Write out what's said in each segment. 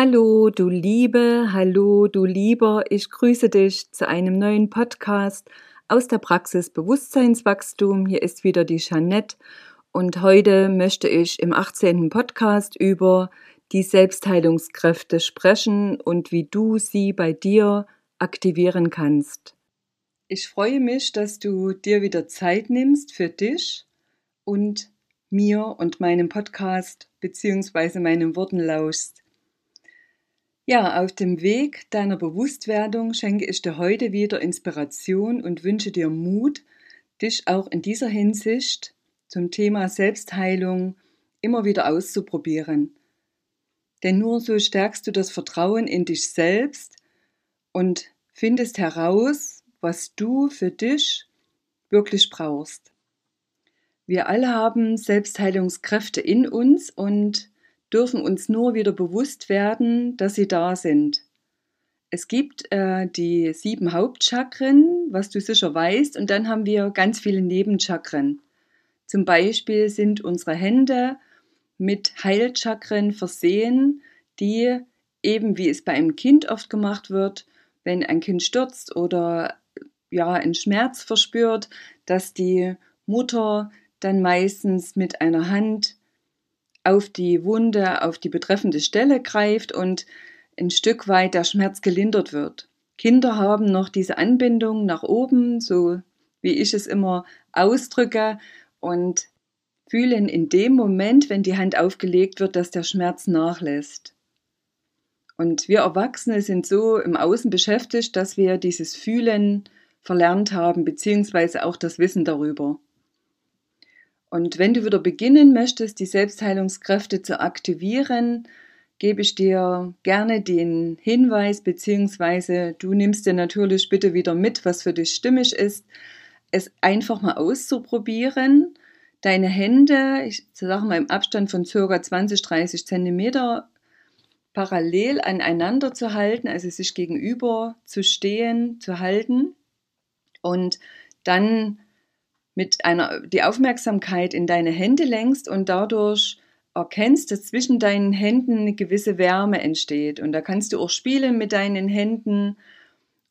Hallo, du Liebe, hallo, du Lieber, ich grüße dich zu einem neuen Podcast aus der Praxis Bewusstseinswachstum. Hier ist wieder die Jeanette und heute möchte ich im 18. Podcast über die Selbstheilungskräfte sprechen und wie du sie bei dir aktivieren kannst. Ich freue mich, dass du dir wieder Zeit nimmst für dich und mir und meinem Podcast bzw. meinen Worten lauschst. Ja, auf dem Weg deiner Bewusstwerdung schenke ich dir heute wieder Inspiration und wünsche dir Mut, dich auch in dieser Hinsicht zum Thema Selbstheilung immer wieder auszuprobieren. Denn nur so stärkst du das Vertrauen in dich selbst und findest heraus, was du für dich wirklich brauchst. Wir alle haben Selbstheilungskräfte in uns und dürfen uns nur wieder bewusst werden, dass sie da sind. Es gibt äh, die sieben Hauptchakren, was du sicher weißt, und dann haben wir ganz viele Nebenchakren. Zum Beispiel sind unsere Hände mit Heilchakren versehen, die eben wie es bei einem Kind oft gemacht wird, wenn ein Kind stürzt oder ja einen Schmerz verspürt, dass die Mutter dann meistens mit einer Hand auf die Wunde, auf die betreffende Stelle greift und ein Stück weit der Schmerz gelindert wird. Kinder haben noch diese Anbindung nach oben, so wie ich es immer ausdrücke, und fühlen in dem Moment, wenn die Hand aufgelegt wird, dass der Schmerz nachlässt. Und wir Erwachsene sind so im Außen beschäftigt, dass wir dieses Fühlen verlernt haben, beziehungsweise auch das Wissen darüber. Und wenn du wieder beginnen möchtest, die Selbstheilungskräfte zu aktivieren, gebe ich dir gerne den Hinweis, beziehungsweise du nimmst dir natürlich bitte wieder mit, was für dich stimmig ist, es einfach mal auszuprobieren, deine Hände, ich sage mal im Abstand von ca. 20, 30 Zentimeter parallel aneinander zu halten, also sich gegenüber zu stehen, zu halten und dann mit einer, die Aufmerksamkeit in deine Hände lenkst und dadurch erkennst, dass zwischen deinen Händen eine gewisse Wärme entsteht. Und da kannst du auch spielen mit deinen Händen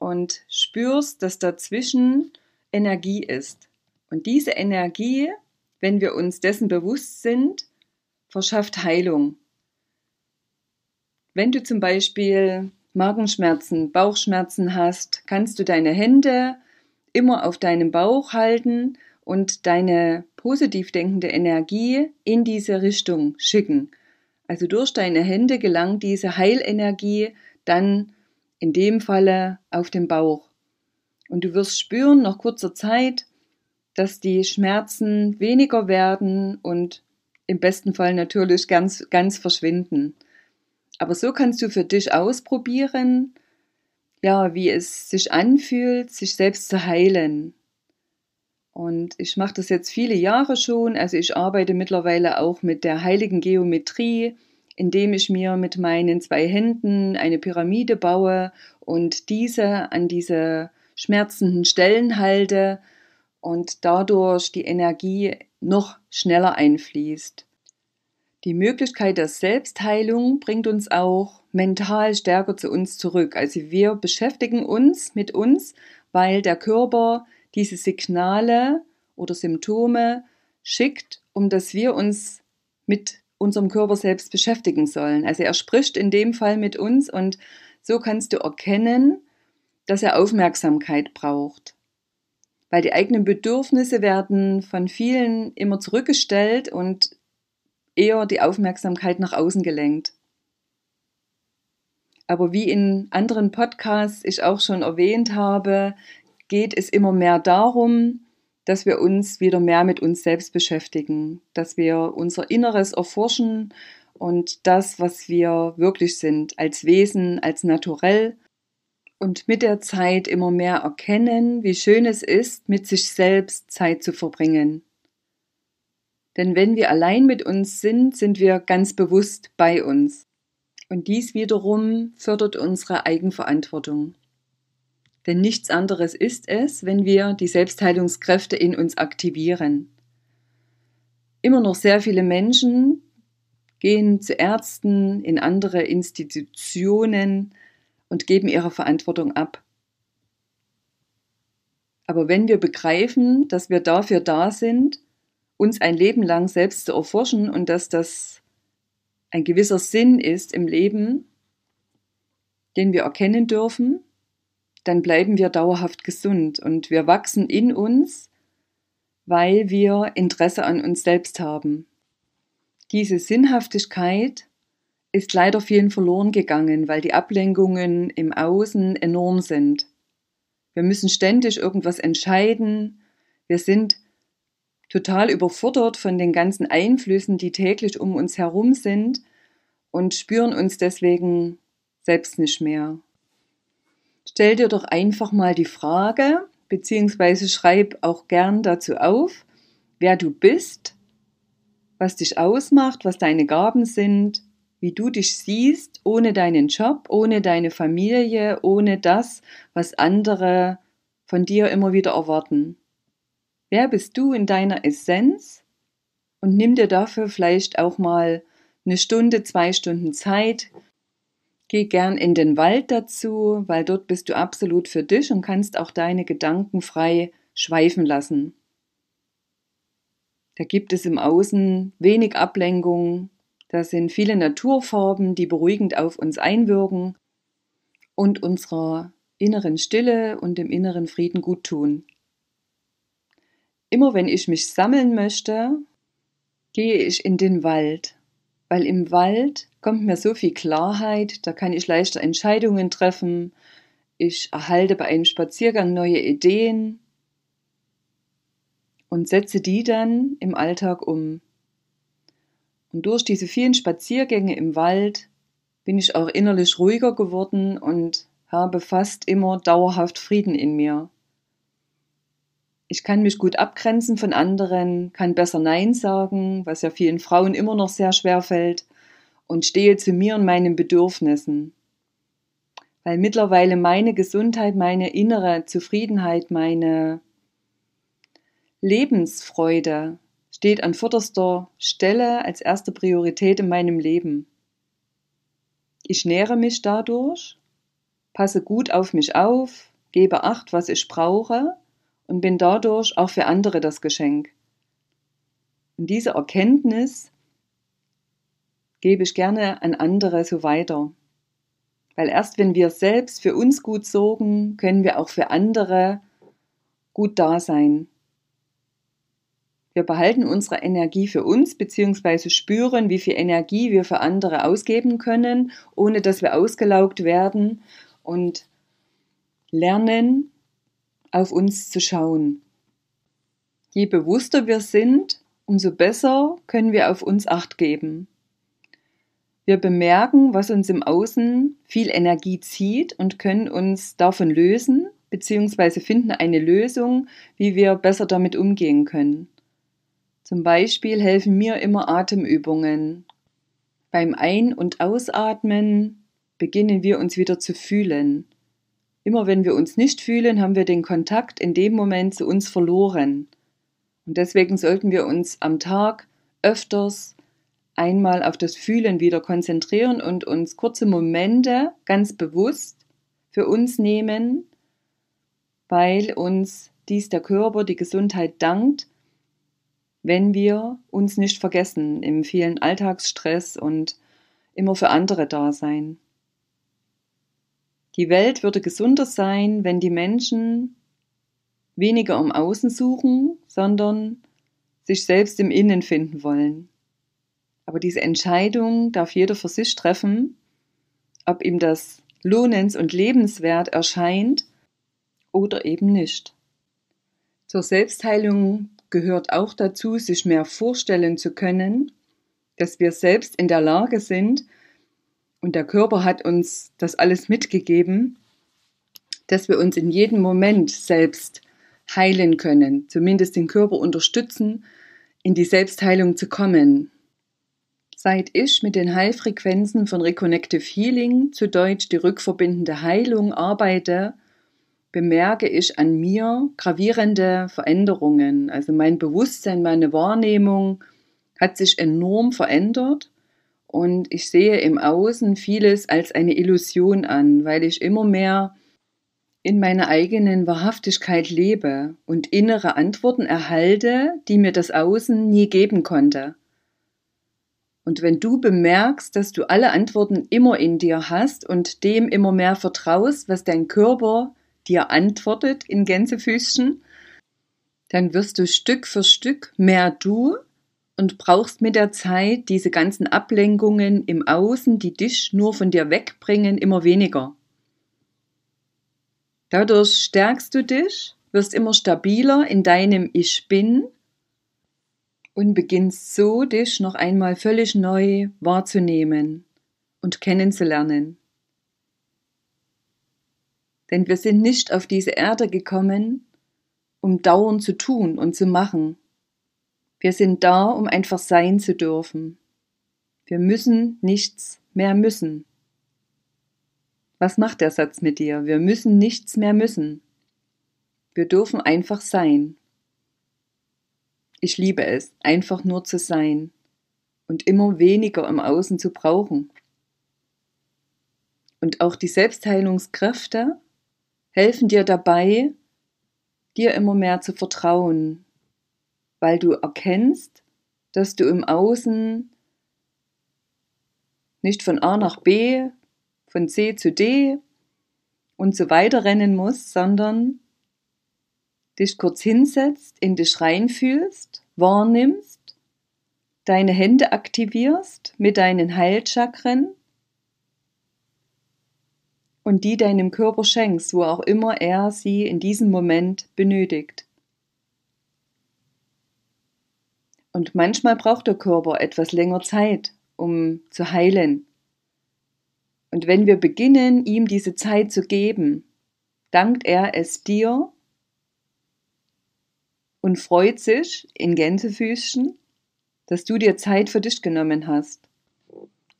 und spürst, dass dazwischen Energie ist. Und diese Energie, wenn wir uns dessen bewusst sind, verschafft Heilung. Wenn du zum Beispiel Magenschmerzen, Bauchschmerzen hast, kannst du deine Hände immer auf deinem Bauch halten und deine positiv denkende Energie in diese Richtung schicken. Also durch deine Hände gelangt diese Heilenergie dann in dem Falle auf den Bauch. Und du wirst spüren nach kurzer Zeit, dass die Schmerzen weniger werden und im besten Fall natürlich ganz, ganz verschwinden. Aber so kannst du für dich ausprobieren, ja, wie es sich anfühlt, sich selbst zu heilen. Und ich mache das jetzt viele Jahre schon. Also ich arbeite mittlerweile auch mit der heiligen Geometrie, indem ich mir mit meinen zwei Händen eine Pyramide baue und diese an diese schmerzenden Stellen halte und dadurch die Energie noch schneller einfließt. Die Möglichkeit der Selbstheilung bringt uns auch mental stärker zu uns zurück. Also wir beschäftigen uns mit uns, weil der Körper diese Signale oder Symptome schickt, um dass wir uns mit unserem Körper selbst beschäftigen sollen. Also er spricht in dem Fall mit uns und so kannst du erkennen, dass er Aufmerksamkeit braucht. Weil die eigenen Bedürfnisse werden von vielen immer zurückgestellt und eher die Aufmerksamkeit nach außen gelenkt. Aber wie in anderen Podcasts ich auch schon erwähnt habe, geht es immer mehr darum, dass wir uns wieder mehr mit uns selbst beschäftigen, dass wir unser Inneres erforschen und das, was wir wirklich sind, als Wesen, als Naturell und mit der Zeit immer mehr erkennen, wie schön es ist, mit sich selbst Zeit zu verbringen. Denn wenn wir allein mit uns sind, sind wir ganz bewusst bei uns. Und dies wiederum fördert unsere Eigenverantwortung. Denn nichts anderes ist es, wenn wir die Selbstheilungskräfte in uns aktivieren. Immer noch sehr viele Menschen gehen zu Ärzten, in andere Institutionen und geben ihre Verantwortung ab. Aber wenn wir begreifen, dass wir dafür da sind, uns ein Leben lang selbst zu erforschen und dass das ein gewisser Sinn ist im Leben, den wir erkennen dürfen, dann bleiben wir dauerhaft gesund und wir wachsen in uns, weil wir Interesse an uns selbst haben. Diese Sinnhaftigkeit ist leider vielen verloren gegangen, weil die Ablenkungen im Außen enorm sind. Wir müssen ständig irgendwas entscheiden. Wir sind total überfordert von den ganzen Einflüssen, die täglich um uns herum sind und spüren uns deswegen selbst nicht mehr. Stell dir doch einfach mal die Frage, beziehungsweise schreib auch gern dazu auf, wer du bist, was dich ausmacht, was deine Gaben sind, wie du dich siehst, ohne deinen Job, ohne deine Familie, ohne das, was andere von dir immer wieder erwarten. Wer bist du in deiner Essenz? Und nimm dir dafür vielleicht auch mal eine Stunde, zwei Stunden Zeit. Geh gern in den Wald dazu, weil dort bist du absolut für dich und kannst auch deine Gedanken frei schweifen lassen. Da gibt es im Außen wenig Ablenkung, da sind viele Naturfarben, die beruhigend auf uns einwirken und unserer inneren Stille und dem inneren Frieden gut tun. Immer wenn ich mich sammeln möchte, gehe ich in den Wald, weil im Wald kommt mir so viel Klarheit, da kann ich leichter Entscheidungen treffen, ich erhalte bei einem Spaziergang neue Ideen und setze die dann im Alltag um. Und durch diese vielen Spaziergänge im Wald bin ich auch innerlich ruhiger geworden und habe fast immer dauerhaft Frieden in mir. Ich kann mich gut abgrenzen von anderen, kann besser Nein sagen, was ja vielen Frauen immer noch sehr schwer fällt, und stehe zu mir und meinen Bedürfnissen. Weil mittlerweile meine Gesundheit, meine innere Zufriedenheit, meine Lebensfreude steht an vorderster Stelle als erste Priorität in meinem Leben. Ich nähere mich dadurch, passe gut auf mich auf, gebe Acht, was ich brauche und bin dadurch auch für andere das Geschenk. Und diese Erkenntnis gebe ich gerne an andere so weiter. Weil erst wenn wir selbst für uns gut sorgen, können wir auch für andere gut da sein. Wir behalten unsere Energie für uns bzw. spüren, wie viel Energie wir für andere ausgeben können, ohne dass wir ausgelaugt werden und lernen, auf uns zu schauen. Je bewusster wir sind, umso besser können wir auf uns acht geben. Wir bemerken, was uns im Außen viel Energie zieht und können uns davon lösen, beziehungsweise finden eine Lösung, wie wir besser damit umgehen können. Zum Beispiel helfen mir immer Atemübungen. Beim Ein- und Ausatmen beginnen wir uns wieder zu fühlen. Immer wenn wir uns nicht fühlen, haben wir den Kontakt in dem Moment zu uns verloren. Und deswegen sollten wir uns am Tag öfters einmal auf das Fühlen wieder konzentrieren und uns kurze Momente ganz bewusst für uns nehmen, weil uns dies der Körper, die Gesundheit dankt, wenn wir uns nicht vergessen im vielen Alltagsstress und immer für andere da sein. Die Welt würde gesunder sein, wenn die Menschen weniger im Außen suchen, sondern sich selbst im Innen finden wollen. Aber diese Entscheidung darf jeder für sich treffen, ob ihm das lohnens- und lebenswert erscheint oder eben nicht. Zur Selbstheilung gehört auch dazu, sich mehr vorstellen zu können, dass wir selbst in der Lage sind, und der Körper hat uns das alles mitgegeben, dass wir uns in jedem Moment selbst heilen können, zumindest den Körper unterstützen, in die Selbstheilung zu kommen. Seit ich mit den Heilfrequenzen von Reconnective Healing, zu Deutsch die rückverbindende Heilung, arbeite, bemerke ich an mir gravierende Veränderungen. Also mein Bewusstsein, meine Wahrnehmung hat sich enorm verändert und ich sehe im Außen vieles als eine Illusion an, weil ich immer mehr in meiner eigenen Wahrhaftigkeit lebe und innere Antworten erhalte, die mir das Außen nie geben konnte. Und wenn du bemerkst, dass du alle Antworten immer in dir hast und dem immer mehr vertraust, was dein Körper dir antwortet in Gänsefüßchen, dann wirst du Stück für Stück mehr du und brauchst mit der Zeit diese ganzen Ablenkungen im Außen, die dich nur von dir wegbringen, immer weniger. Dadurch stärkst du dich, wirst immer stabiler in deinem Ich bin und beginnst so dich noch einmal völlig neu wahrzunehmen und kennenzulernen. Denn wir sind nicht auf diese Erde gekommen, um dauernd zu tun und zu machen. Wir sind da, um einfach sein zu dürfen. Wir müssen nichts mehr müssen. Was macht der Satz mit dir? Wir müssen nichts mehr müssen. Wir dürfen einfach sein. Ich liebe es, einfach nur zu sein und immer weniger im Außen zu brauchen. Und auch die Selbstheilungskräfte helfen dir dabei, dir immer mehr zu vertrauen, weil du erkennst, dass du im Außen nicht von A nach B, von C zu D und so weiter rennen musst, sondern dich kurz hinsetzt, in dich reinfühlst, wahrnimmst, deine Hände aktivierst mit deinen Heilchakren und die deinem Körper schenkst, wo auch immer er sie in diesem Moment benötigt. Und manchmal braucht der Körper etwas länger Zeit, um zu heilen. Und wenn wir beginnen, ihm diese Zeit zu geben, dankt er es dir und freut sich in Gänsefüßchen, dass du dir Zeit für dich genommen hast.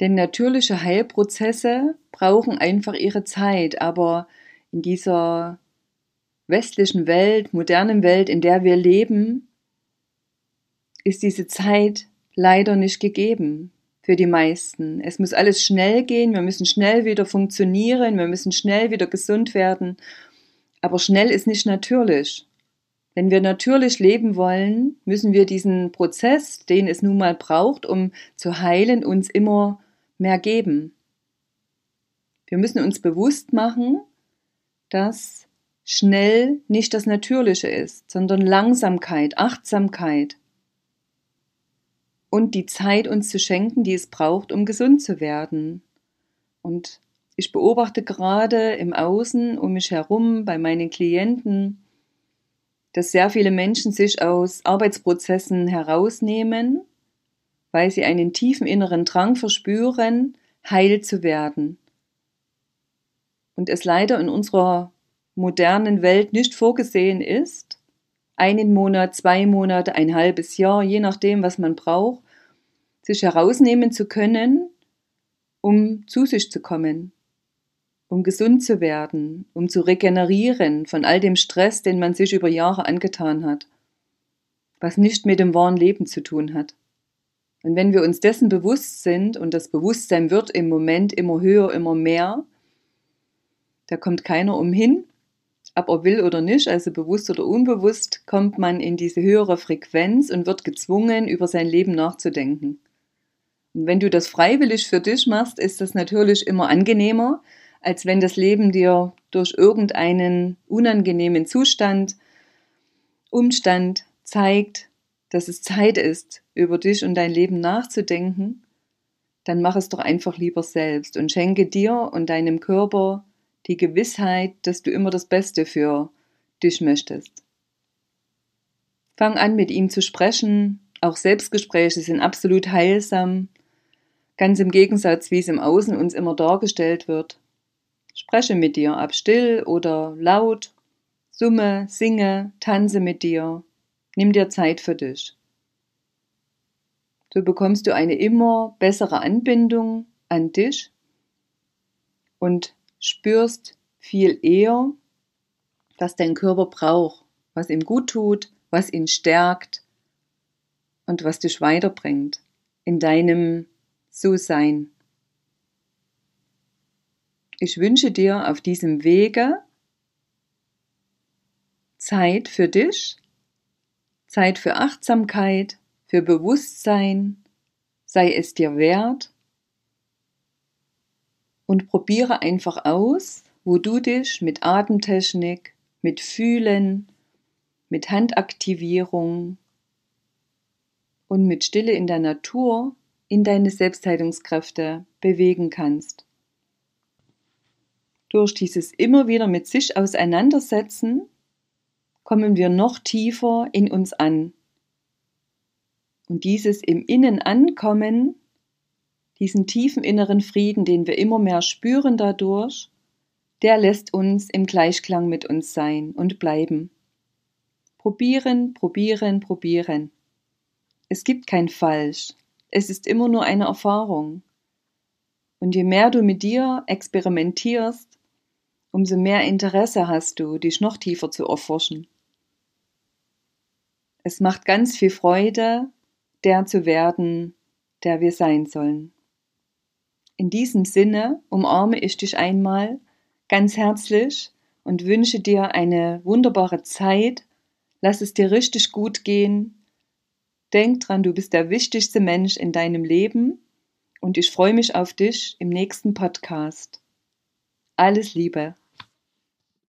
Denn natürliche Heilprozesse brauchen einfach ihre Zeit, aber in dieser westlichen Welt, modernen Welt, in der wir leben, ist diese Zeit leider nicht gegeben für die meisten. Es muss alles schnell gehen, wir müssen schnell wieder funktionieren, wir müssen schnell wieder gesund werden, aber schnell ist nicht natürlich. Wenn wir natürlich leben wollen, müssen wir diesen Prozess, den es nun mal braucht, um zu heilen, uns immer mehr geben. Wir müssen uns bewusst machen, dass schnell nicht das Natürliche ist, sondern Langsamkeit, Achtsamkeit und die Zeit uns zu schenken, die es braucht, um gesund zu werden. Und ich beobachte gerade im Außen um mich herum bei meinen Klienten, dass sehr viele Menschen sich aus Arbeitsprozessen herausnehmen weil sie einen tiefen inneren Drang verspüren, heil zu werden. Und es leider in unserer modernen Welt nicht vorgesehen ist, einen Monat, zwei Monate, ein halbes Jahr, je nachdem, was man braucht, sich herausnehmen zu können, um zu sich zu kommen, um gesund zu werden, um zu regenerieren von all dem Stress, den man sich über Jahre angetan hat, was nicht mit dem wahren Leben zu tun hat. Und wenn wir uns dessen bewusst sind, und das Bewusstsein wird im Moment immer höher, immer mehr, da kommt keiner umhin, ob er will oder nicht, also bewusst oder unbewusst, kommt man in diese höhere Frequenz und wird gezwungen, über sein Leben nachzudenken. Und wenn du das freiwillig für dich machst, ist das natürlich immer angenehmer, als wenn das Leben dir durch irgendeinen unangenehmen Zustand, Umstand zeigt, dass es Zeit ist, über dich und dein Leben nachzudenken, dann mach es doch einfach lieber selbst und schenke dir und deinem Körper die Gewissheit, dass du immer das Beste für dich möchtest. Fang an, mit ihm zu sprechen. Auch Selbstgespräche sind absolut heilsam. Ganz im Gegensatz, wie es im Außen uns immer dargestellt wird. Spreche mit dir, ab still oder laut, summe, singe, tanze mit dir, nimm dir Zeit für dich. So bekommst du eine immer bessere Anbindung an dich und spürst viel eher, was dein Körper braucht, was ihm gut tut, was ihn stärkt und was dich weiterbringt in deinem So-Sein. Ich wünsche dir auf diesem Wege Zeit für dich, Zeit für Achtsamkeit, für Bewusstsein, sei es dir wert und probiere einfach aus, wo du dich mit Atemtechnik, mit Fühlen, mit Handaktivierung und mit Stille in der Natur in deine Selbstheilungskräfte bewegen kannst. Durch dieses immer wieder mit sich auseinandersetzen, kommen wir noch tiefer in uns an. Und dieses im Innen ankommen, diesen tiefen inneren Frieden, den wir immer mehr spüren dadurch, der lässt uns im Gleichklang mit uns sein und bleiben. Probieren, probieren, probieren. Es gibt kein Falsch. Es ist immer nur eine Erfahrung. Und je mehr du mit dir experimentierst, umso mehr Interesse hast du, dich noch tiefer zu erforschen. Es macht ganz viel Freude, der zu werden, der wir sein sollen. In diesem Sinne umarme ich dich einmal ganz herzlich und wünsche dir eine wunderbare Zeit. Lass es dir richtig gut gehen. Denk dran, du bist der wichtigste Mensch in deinem Leben und ich freue mich auf dich im nächsten Podcast. Alles Liebe.